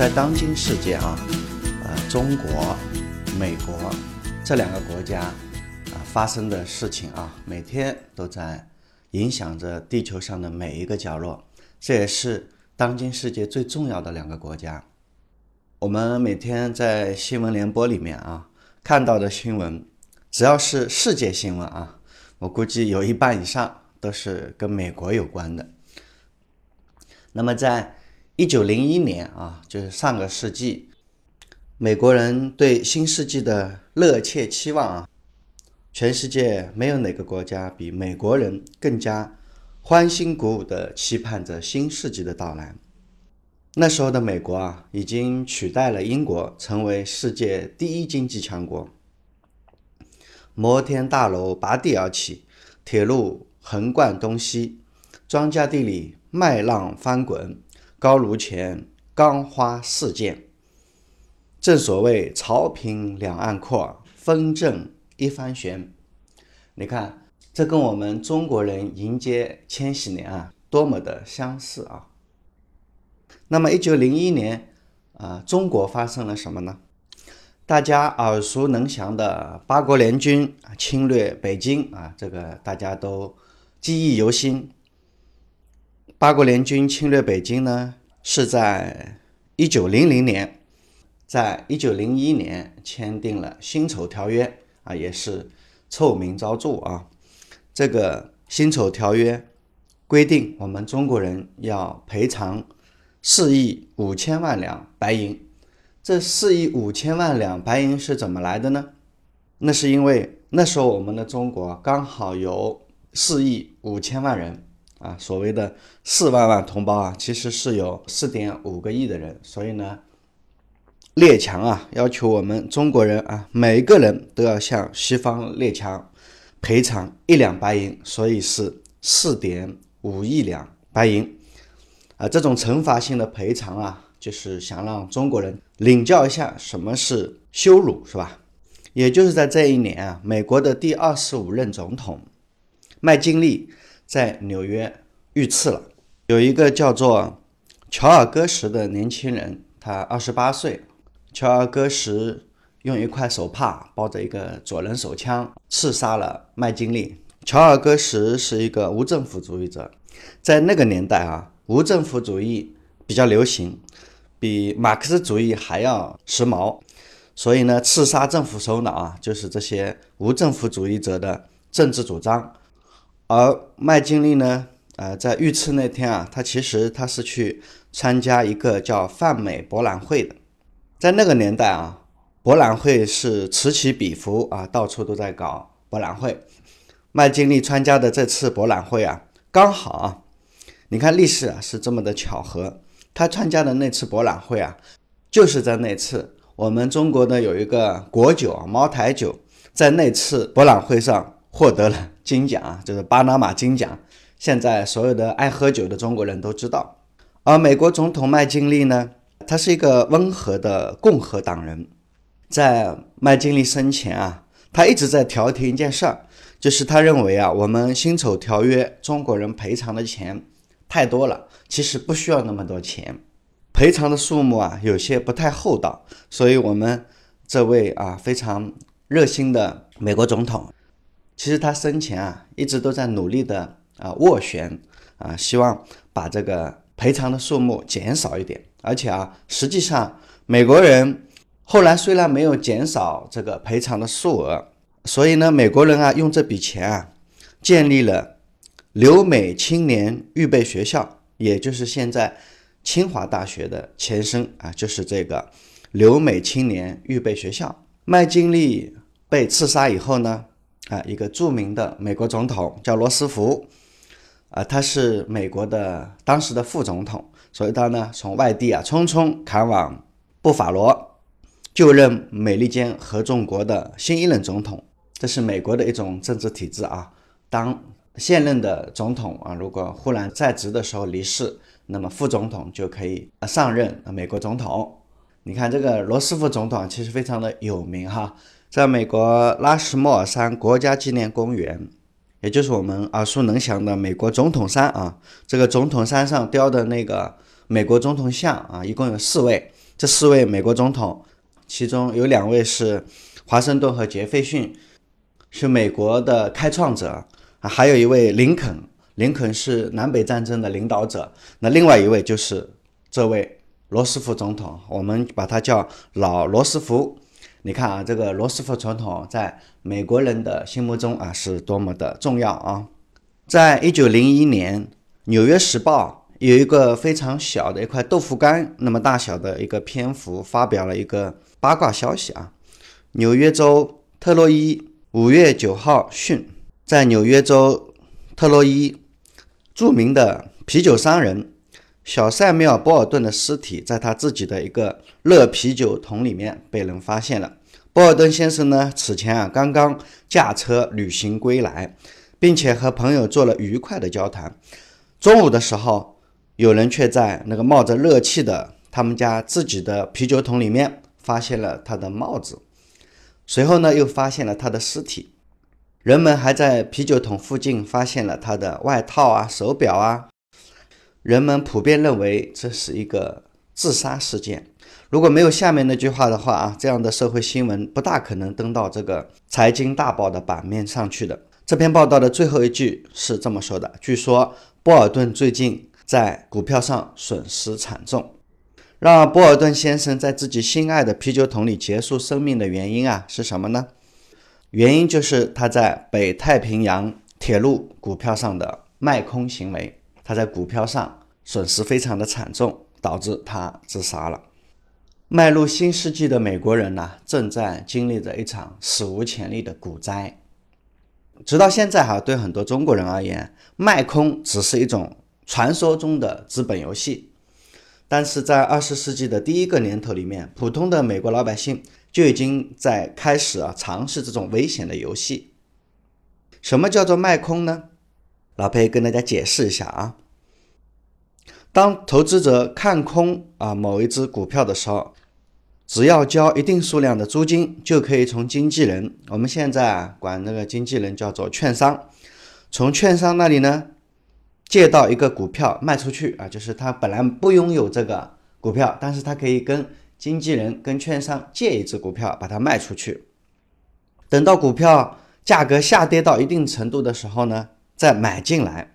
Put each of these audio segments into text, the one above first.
在当今世界啊，呃，中国、美国这两个国家啊发生的事情啊，每天都在影响着地球上的每一个角落。这也是当今世界最重要的两个国家。我们每天在新闻联播里面啊看到的新闻，只要是世界新闻啊，我估计有一半以上都是跟美国有关的。那么在一九零一年啊，就是上个世纪，美国人对新世纪的热切期望啊，全世界没有哪个国家比美国人更加欢欣鼓舞地期盼着新世纪的到来。那时候的美国啊，已经取代了英国，成为世界第一经济强国。摩天大楼拔地而起，铁路横贯东西，庄稼地里麦浪翻滚。高炉前，钢花四溅。正所谓潮平两岸阔，风正一帆悬。你看，这跟我们中国人迎接千禧年啊，多么的相似啊！那么，一九零一年啊，中国发生了什么呢？大家耳熟能详的八国联军侵略北京啊，这个大家都记忆犹新。八国联军侵略北京呢，是在一九零零年，在一九零一年签订了辛丑条约啊，也是臭名昭著啊。这个辛丑条约规定，我们中国人要赔偿四亿五千万两白银。这四亿五千万两白银是怎么来的呢？那是因为那时候我们的中国刚好有四亿五千万人。啊，所谓的四万万同胞啊，其实是有四点五个亿的人，所以呢，列强啊要求我们中国人啊，每个人都要向西方列强赔偿一两白银，所以是四点五亿两白银。啊，这种惩罚性的赔偿啊，就是想让中国人领教一下什么是羞辱，是吧？也就是在这一年啊，美国的第二十五任总统麦金利。在纽约遇刺了，有一个叫做乔尔戈什的年轻人，他二十八岁。乔尔戈什用一块手帕包着一个左轮手枪，刺杀了麦金利。乔尔戈什是一个无政府主义者，在那个年代啊，无政府主义比较流行，比马克思主义还要时髦。所以呢，刺杀政府首脑啊，就是这些无政府主义者的政治主张。而麦金利呢？呃，在遇刺那天啊，他其实他是去参加一个叫泛美博览会的。在那个年代啊，博览会是此起彼伏啊，到处都在搞博览会。麦金利参加的这次博览会啊，刚好啊，你看历史啊是这么的巧合，他参加的那次博览会啊，就是在那次我们中国的有一个国酒啊，茅台酒，在那次博览会上。获得了金奖啊，就是巴拿马金奖。现在所有的爱喝酒的中国人都知道。而美国总统麦金利呢，他是一个温和的共和党人。在麦金利生前啊，他一直在调停一件事儿，就是他认为啊，我们辛丑条约中国人赔偿的钱太多了，其实不需要那么多钱，赔偿的数目啊有些不太厚道。所以，我们这位啊非常热心的美国总统。其实他生前啊一直都在努力的啊斡旋啊，希望把这个赔偿的数目减少一点。而且啊，实际上美国人后来虽然没有减少这个赔偿的数额，所以呢，美国人啊用这笔钱啊建立了留美青年预备学校，也就是现在清华大学的前身啊，就是这个留美青年预备学校。麦金利被刺杀以后呢？啊，一个著名的美国总统叫罗斯福，啊，他是美国的当时的副总统，所以他呢从外地啊匆匆赶往布法罗，就任美利坚合众国的新一任总统。这是美国的一种政治体制啊。当现任的总统啊如果忽然在职的时候离世，那么副总统就可以上任美国总统。你看这个罗斯福总统其实非常的有名哈。在美国拉什莫尔山国家纪念公园，也就是我们耳熟能详的美国总统山啊，这个总统山上雕的那个美国总统像啊，一共有四位，这四位美国总统，其中有两位是华盛顿和杰斐逊，是美国的开创者啊，还有一位林肯，林肯是南北战争的领导者。那另外一位就是这位罗斯福总统，我们把他叫老罗斯福。你看啊，这个罗斯福总统在美国人的心目中啊是多么的重要啊！在一九零一年，《纽约时报》有一个非常小的一块豆腐干那么大小的一个篇幅，发表了一个八卦消息啊。纽约州特洛伊五月九号讯，在纽约州特洛伊，著名的啤酒商人小塞缪尔·波尔顿的尸体，在他自己的一个热啤酒桶里面被人发现了。波尔顿先生呢，此前啊刚刚驾车旅行归来，并且和朋友做了愉快的交谈。中午的时候，有人却在那个冒着热气的他们家自己的啤酒桶里面发现了他的帽子，随后呢又发现了他的尸体。人们还在啤酒桶附近发现了他的外套啊、手表啊。人们普遍认为这是一个自杀事件。如果没有下面那句话的话啊，这样的社会新闻不大可能登到这个财经大报的版面上去的。这篇报道的最后一句是这么说的：据说波尔顿最近在股票上损失惨重。让波尔顿先生在自己心爱的啤酒桶里结束生命的原因啊是什么呢？原因就是他在北太平洋铁路股票上的卖空行为。他在股票上损失非常的惨重，导致他自杀了。迈入新世纪的美国人呢，正在经历着一场史无前例的股灾。直到现在哈，对很多中国人而言，卖空只是一种传说中的资本游戏。但是在二十世纪的第一个年头里面，普通的美国老百姓就已经在开始啊尝试这种危险的游戏。什么叫做卖空呢？老裴跟大家解释一下啊。当投资者看空啊某一只股票的时候，只要交一定数量的租金，就可以从经纪人，我们现在啊管那个经纪人叫做券商，从券商那里呢借到一个股票卖出去啊，就是他本来不拥有这个股票，但是他可以跟经纪人、跟券商借一只股票把它卖出去，等到股票价格下跌到一定程度的时候呢，再买进来，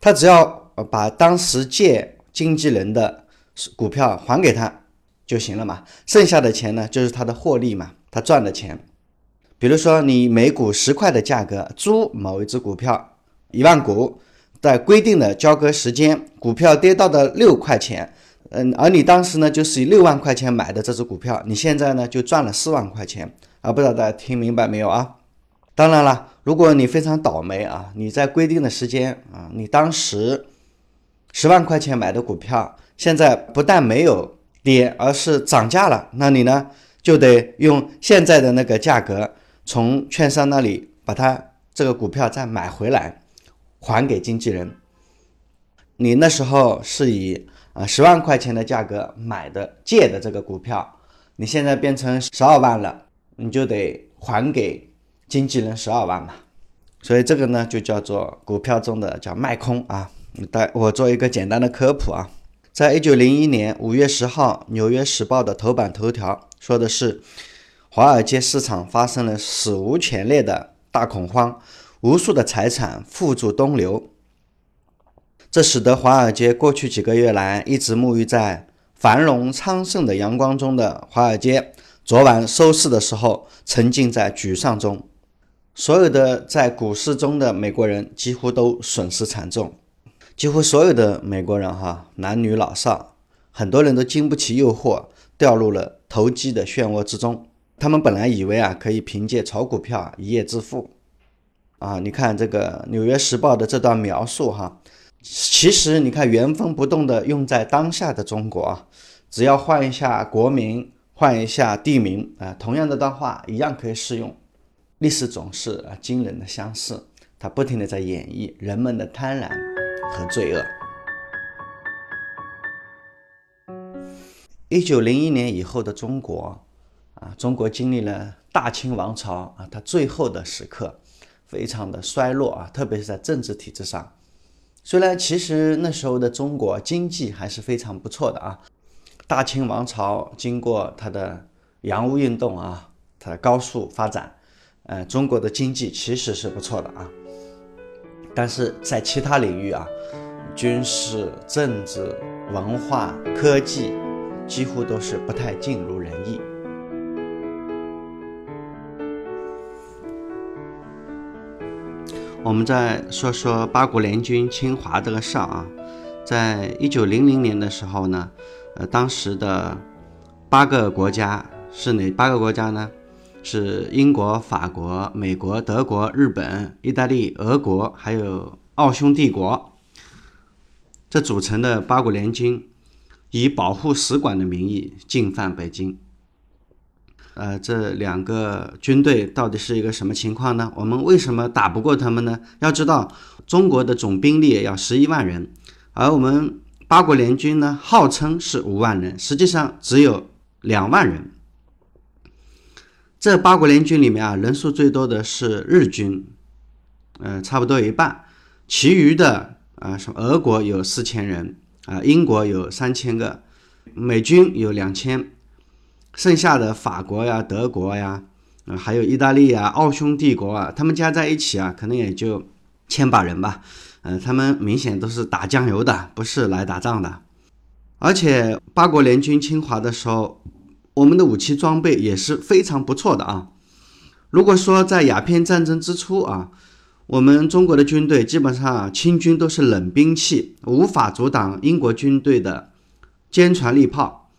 他只要把当时借经纪人的股票还给他。就行了嘛，剩下的钱呢，就是他的获利嘛，他赚的钱。比如说，你每股十块的价格租某一只股票一万股，在规定的交割时间，股票跌到的六块钱，嗯，而你当时呢，就是以六万块钱买的这只股票，你现在呢就赚了四万块钱啊！不知道大家听明白没有啊？当然了，如果你非常倒霉啊，你在规定的时间啊，你当时十万块钱买的股票，现在不但没有。跌，而是涨价了，那你呢就得用现在的那个价格从券商那里把它这个股票再买回来，还给经纪人。你那时候是以啊十万块钱的价格买的借的这个股票，你现在变成十二万了，你就得还给经纪人十二万嘛。所以这个呢就叫做股票中的叫卖空啊。带我做一个简单的科普啊。在一九零一年五月十号，《纽约时报》的头版头条说的是，华尔街市场发生了史无前例的大恐慌，无数的财产付诸东流。这使得华尔街过去几个月来一直沐浴在繁荣昌盛的阳光中的华尔街，昨晚收市的时候沉浸在沮丧中。所有的在股市中的美国人几乎都损失惨重。几乎所有的美国人，哈，男女老少，很多人都经不起诱惑，掉入了投机的漩涡之中。他们本来以为啊，可以凭借炒股票一夜致富，啊，你看这个《纽约时报》的这段描述，哈，其实你看原封不动的用在当下的中国啊，只要换一下国名，换一下地名，啊，同样的段话一样可以适用。历史总是啊惊人的相似，它不停的在演绎人们的贪婪。和罪恶。一九零一年以后的中国，啊，中国经历了大清王朝啊，它最后的时刻，非常的衰落啊，特别是在政治体制上。虽然其实那时候的中国经济还是非常不错的啊，大清王朝经过它的洋务运动啊，它的高速发展，呃，中国的经济其实是不错的啊。但是在其他领域啊，军事、政治、文化、科技，几乎都是不太尽如人意。我们再说说八国联军侵华这个事儿啊，在一九零零年的时候呢，呃，当时的八个国家是哪八个国家呢？是英国、法国、美国、德国、日本、意大利、俄国，还有奥匈帝国，这组成的八国联军，以保护使馆的名义进犯北京。呃，这两个军队到底是一个什么情况呢？我们为什么打不过他们呢？要知道，中国的总兵力要十一万人，而我们八国联军呢，号称是五万人，实际上只有两万人。这八国联军里面啊，人数最多的是日军，呃，差不多一半，其余的啊，什么俄国有四千人啊，英国有三千个，美军有两千。剩下的法国呀、德国呀，啊，还有意大利啊、奥匈帝国啊，他们加在一起啊，可能也就千把人吧。嗯，他们明显都是打酱油的，不是来打仗的。而且八国联军侵华的时候，我们的武器装备也是非常不错的啊。如果说在鸦片战争之初啊，我们中国的军队基本上清军都是冷兵器，无法阻挡英国军队的坚船利炮。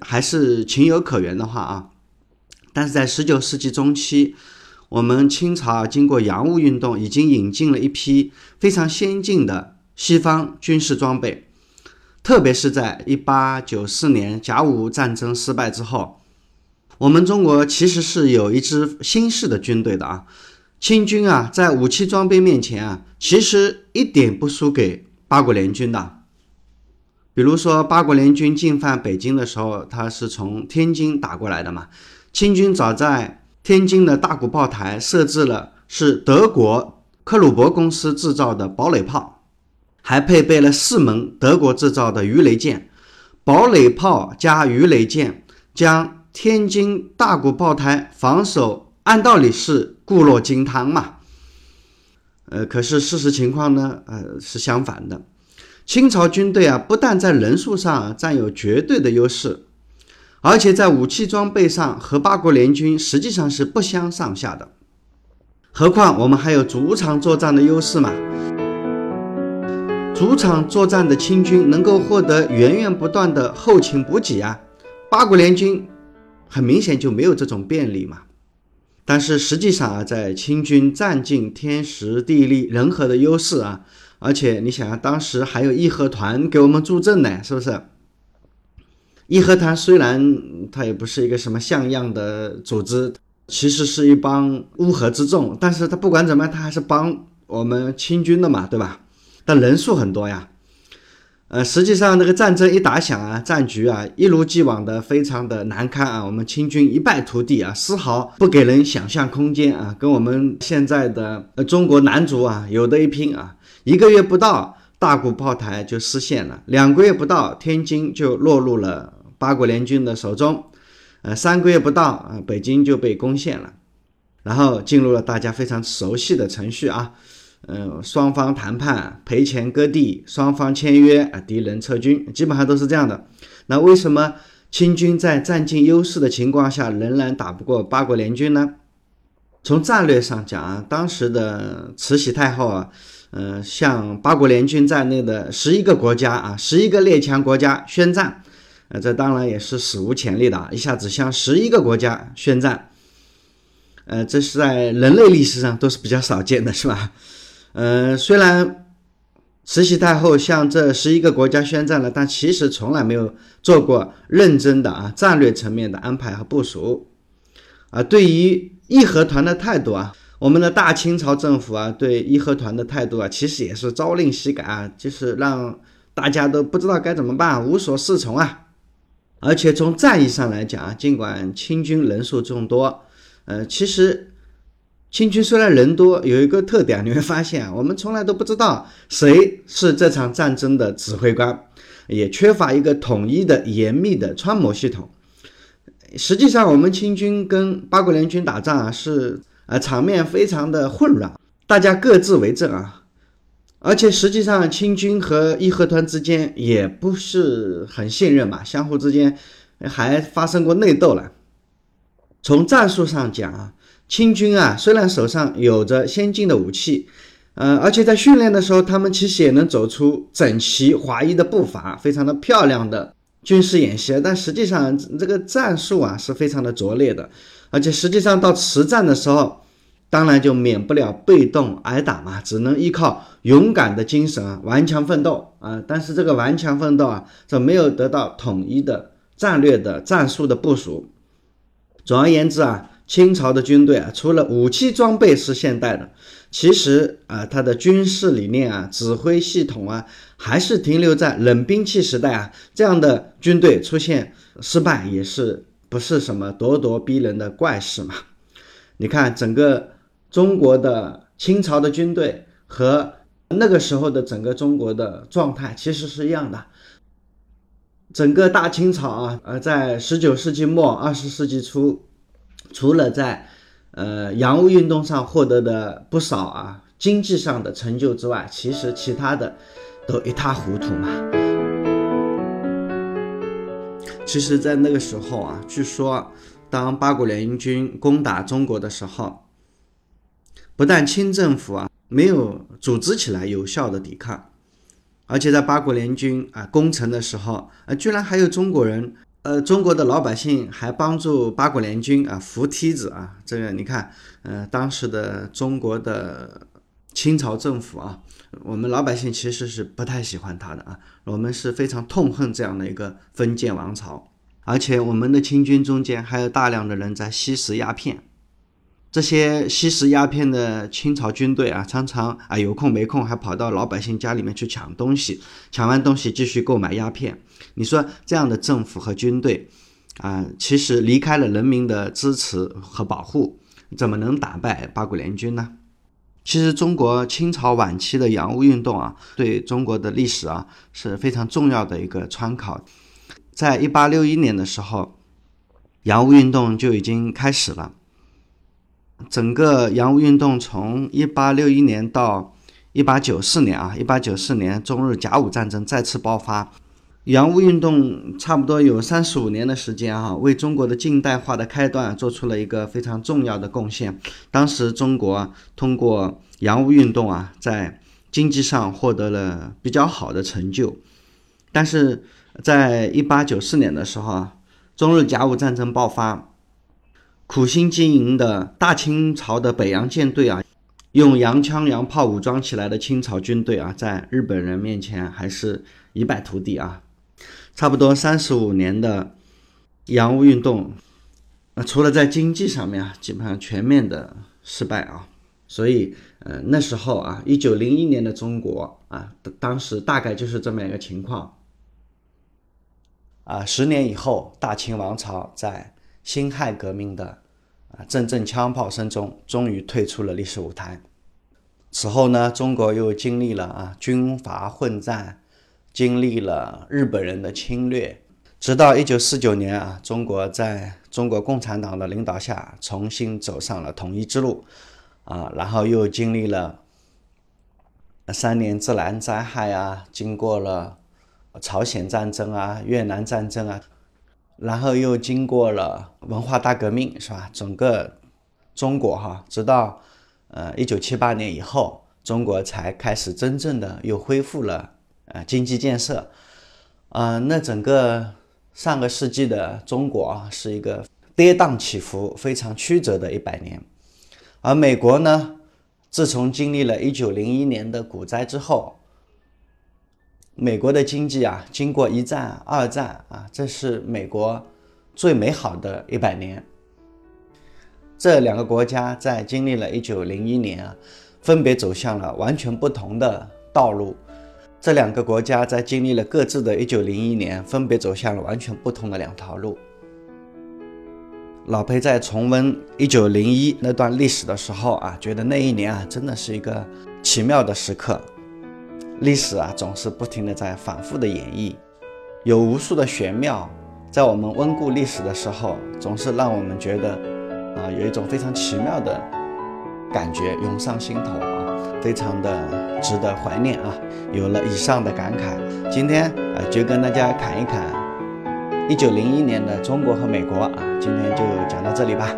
还是情有可原的话啊，但是在十九世纪中期，我们清朝经过洋务运动，已经引进了一批非常先进的西方军事装备，特别是在一八九四年甲午战争失败之后，我们中国其实是有一支新式的军队的啊，清军啊，在武器装备面前啊，其实一点不输给八国联军的。比如说，八国联军进犯北京的时候，他是从天津打过来的嘛。清军早在天津的大鼓炮台设置了是德国克虏伯公司制造的堡垒炮，还配备了四门德国制造的鱼雷舰。堡垒炮加鱼雷舰，将天津大鼓炮台防守，按道理是固若金汤嘛。呃，可是事实情况呢，呃，是相反的。清朝军队啊，不但在人数上占有绝对的优势，而且在武器装备上和八国联军实际上是不相上下的。何况我们还有主场作战的优势嘛？主场作战的清军能够获得源源不断的后勤补给啊，八国联军很明显就没有这种便利嘛。但是实际上啊，在清军占尽天时地利人和的优势啊。而且你想啊，当时还有义和团给我们助阵呢，是不是？义和团虽然它也不是一个什么像样的组织，其实是一帮乌合之众，但是他不管怎么样，他还是帮我们清军的嘛，对吧？但人数很多呀。呃，实际上那个战争一打响啊，战局啊一如既往的非常的难堪啊，我们清军一败涂地啊，丝毫不给人想象空间啊，跟我们现在的呃中国男足啊有的一拼啊。一个月不到，大鼓炮台就失陷了；两个月不到，天津就落入了八国联军的手中；呃，三个月不到，啊，北京就被攻陷了。然后进入了大家非常熟悉的程序啊，嗯，双方谈判，赔钱割地，双方签约，啊，敌人撤军，基本上都是这样的。那为什么清军在占尽优势的情况下，仍然打不过八国联军呢？从战略上讲啊，当时的慈禧太后啊。嗯，向八国联军在内的十一个国家啊，十一个列强国家宣战，呃，这当然也是史无前例的啊，一下子向十一个国家宣战，呃，这是在人类历史上都是比较少见的，是吧？呃，虽然慈禧太后向这十一个国家宣战了，但其实从来没有做过认真的啊战略层面的安排和部署，啊，对于义和团的态度啊。我们的大清朝政府啊，对义和团的态度啊，其实也是朝令夕改啊，就是让大家都不知道该怎么办，无所适从啊。而且从战役上来讲啊，尽管清军人数众多，呃，其实清军虽然人多，有一个特点，你会发现，我们从来都不知道谁是这场战争的指挥官，也缺乏一个统一的严密的穿模系统。实际上，我们清军跟八国联军打仗啊，是呃场面非常的混乱，大家各自为政啊，而且实际上清军和义和团之间也不是很信任嘛，相互之间还发生过内斗了。从战术上讲啊，清军啊虽然手上有着先进的武器，呃，而且在训练的时候，他们其实也能走出整齐划一的步伐，非常的漂亮的。军事演习，但实际上这个战术啊是非常的拙劣的，而且实际上到实战的时候，当然就免不了被动挨打嘛，只能依靠勇敢的精神啊，顽强奋斗啊。但是这个顽强奋斗啊，这没有得到统一的战略的战术的部署。总而言之啊。清朝的军队啊，除了武器装备是现代的，其实啊，它的军事理念啊、指挥系统啊，还是停留在冷兵器时代啊。这样的军队出现失败，也是不是什么咄咄逼人的怪事嘛？你看，整个中国的清朝的军队和那个时候的整个中国的状态其实是一样的。整个大清朝啊，呃，在十九世纪末、二十世纪初。除了在，呃，洋务运动上获得的不少啊经济上的成就之外，其实其他的都一塌糊涂嘛。其实，在那个时候啊，据说当八国联军攻打中国的时候，不但清政府啊没有组织起来有效的抵抗，而且在八国联军啊攻城的时候，呃，居然还有中国人。呃，中国的老百姓还帮助八国联军啊扶梯子啊，这个你看，呃，当时的中国的清朝政府啊，我们老百姓其实是不太喜欢他的啊，我们是非常痛恨这样的一个封建王朝，而且我们的清军中间还有大量的人在吸食鸦片。这些吸食鸦片的清朝军队啊，常常啊有空没空还跑到老百姓家里面去抢东西，抢完东西继续购买鸦片。你说这样的政府和军队啊，其实离开了人民的支持和保护，怎么能打败八国联军呢？其实中国清朝晚期的洋务运动啊，对中国的历史啊是非常重要的一个参考。在一八六一年的时候，洋务运动就已经开始了。整个洋务运动从一八六一年到一八九四年啊，一八九四年中日甲午战争再次爆发，洋务运动差不多有三十五年的时间啊，为中国的近代化的开端做出了一个非常重要的贡献。当时中国通过洋务运动啊，在经济上获得了比较好的成就，但是在一八九四年的时候啊，中日甲午战争爆发。苦心经营的大清朝的北洋舰队啊，用洋枪洋炮武装起来的清朝军队啊，在日本人面前还是一败涂地啊。差不多三十五年的洋务运动，那除了在经济上面啊，基本上全面的失败啊。所以，呃，那时候啊，一九零一年的中国啊，当时大概就是这么一个情况。啊，十年以后，大清王朝在。辛亥革命的啊阵阵枪炮声中，终于退出了历史舞台。此后呢，中国又经历了啊军阀混战，经历了日本人的侵略，直到一九四九年啊，中国在中国共产党的领导下重新走上了统一之路啊，然后又经历了三年自然灾害啊，经过了朝鲜战争啊、越南战争啊。然后又经过了文化大革命，是吧？整个中国哈，直到呃一九七八年以后，中国才开始真正的又恢复了呃经济建设。啊，那整个上个世纪的中国啊，是一个跌宕起伏、非常曲折的一百年。而美国呢，自从经历了一九零一年的股灾之后，美国的经济啊，经过一战、二战啊，这是美国最美好的一百年。这两个国家在经历了一九零一年啊，分别走向了完全不同的道路。这两个国家在经历了各自的一九零一年，分别走向了完全不同的两条路。老裴在重温一九零一那段历史的时候啊，觉得那一年啊，真的是一个奇妙的时刻。历史啊，总是不停的在反复的演绎，有无数的玄妙，在我们温故历史的时候，总是让我们觉得啊，有一种非常奇妙的感觉涌上心头啊，非常的值得怀念啊。有了以上的感慨，今天啊，就跟大家侃一侃一九零一年的中国和美国啊，今天就讲到这里吧。